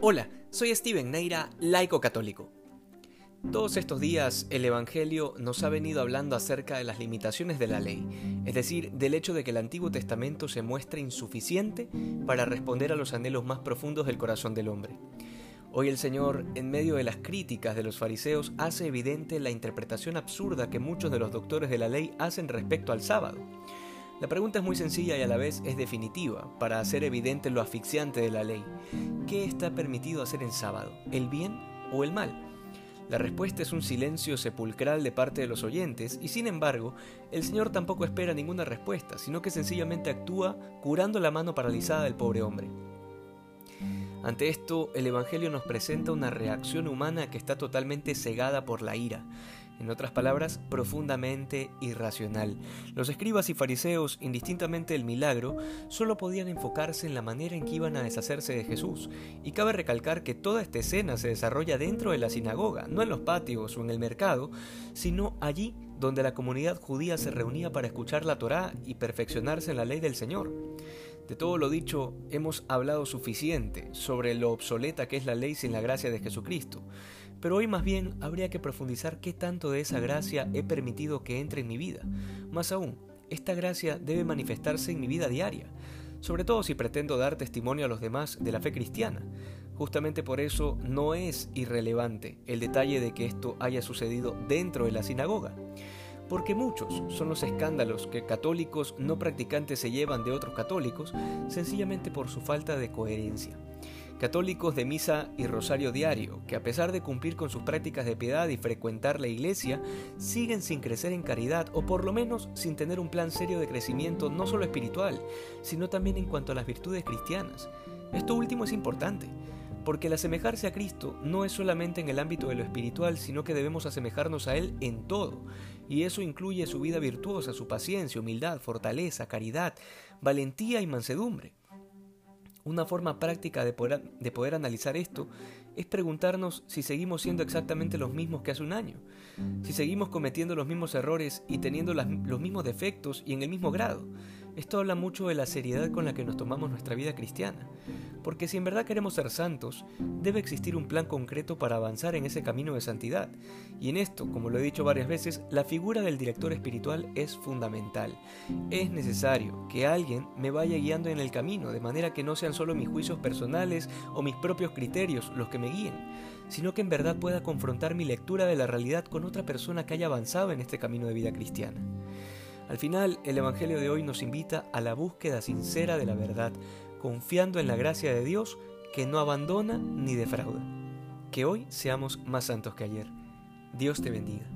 Hola, soy Steven Neira, laico católico. Todos estos días el Evangelio nos ha venido hablando acerca de las limitaciones de la ley, es decir, del hecho de que el Antiguo Testamento se muestra insuficiente para responder a los anhelos más profundos del corazón del hombre. Hoy el Señor, en medio de las críticas de los fariseos, hace evidente la interpretación absurda que muchos de los doctores de la ley hacen respecto al sábado. La pregunta es muy sencilla y a la vez es definitiva, para hacer evidente lo asfixiante de la ley. ¿Qué está permitido hacer en sábado? ¿El bien o el mal? La respuesta es un silencio sepulcral de parte de los oyentes y sin embargo, el Señor tampoco espera ninguna respuesta, sino que sencillamente actúa curando la mano paralizada del pobre hombre. Ante esto, el Evangelio nos presenta una reacción humana que está totalmente cegada por la ira, en otras palabras, profundamente irracional. Los escribas y fariseos, indistintamente del milagro, solo podían enfocarse en la manera en que iban a deshacerse de Jesús, y cabe recalcar que toda esta escena se desarrolla dentro de la sinagoga, no en los patios o en el mercado, sino allí donde la comunidad judía se reunía para escuchar la Torá y perfeccionarse en la ley del Señor. De todo lo dicho, hemos hablado suficiente sobre lo obsoleta que es la ley sin la gracia de Jesucristo, pero hoy más bien habría que profundizar qué tanto de esa gracia he permitido que entre en mi vida. Más aún, esta gracia debe manifestarse en mi vida diaria, sobre todo si pretendo dar testimonio a los demás de la fe cristiana. Justamente por eso no es irrelevante el detalle de que esto haya sucedido dentro de la sinagoga porque muchos son los escándalos que católicos no practicantes se llevan de otros católicos sencillamente por su falta de coherencia. Católicos de misa y rosario diario, que a pesar de cumplir con sus prácticas de piedad y frecuentar la iglesia, siguen sin crecer en caridad o por lo menos sin tener un plan serio de crecimiento no solo espiritual, sino también en cuanto a las virtudes cristianas. Esto último es importante, porque el asemejarse a Cristo no es solamente en el ámbito de lo espiritual, sino que debemos asemejarnos a Él en todo, y eso incluye su vida virtuosa, su paciencia, humildad, fortaleza, caridad, valentía y mansedumbre. Una forma práctica de poder, de poder, analizar esto es preguntarnos si seguimos siendo exactamente los mismos que hace un año, si seguimos cometiendo los mismos errores y teniendo los mismos defectos y en el mismo grado. Esto habla mucho de la seriedad con la que nos tomamos nuestra vida cristiana, porque si en verdad queremos ser santos, debe existir un plan concreto para avanzar en ese camino de santidad. Y en esto, como lo he dicho varias veces, la figura del director espiritual es fundamental. Es necesario que alguien me vaya guiando en el camino, de manera que no sean solo mis juicios personales o mis propios criterios los que me guíen, sino que en verdad pueda confrontar mi lectura de la realidad con otra persona que haya avanzado en este camino de vida cristiana. Al final, el Evangelio de hoy nos invita a la búsqueda sincera de la verdad, confiando en la gracia de Dios que no abandona ni defrauda. Que hoy seamos más santos que ayer. Dios te bendiga.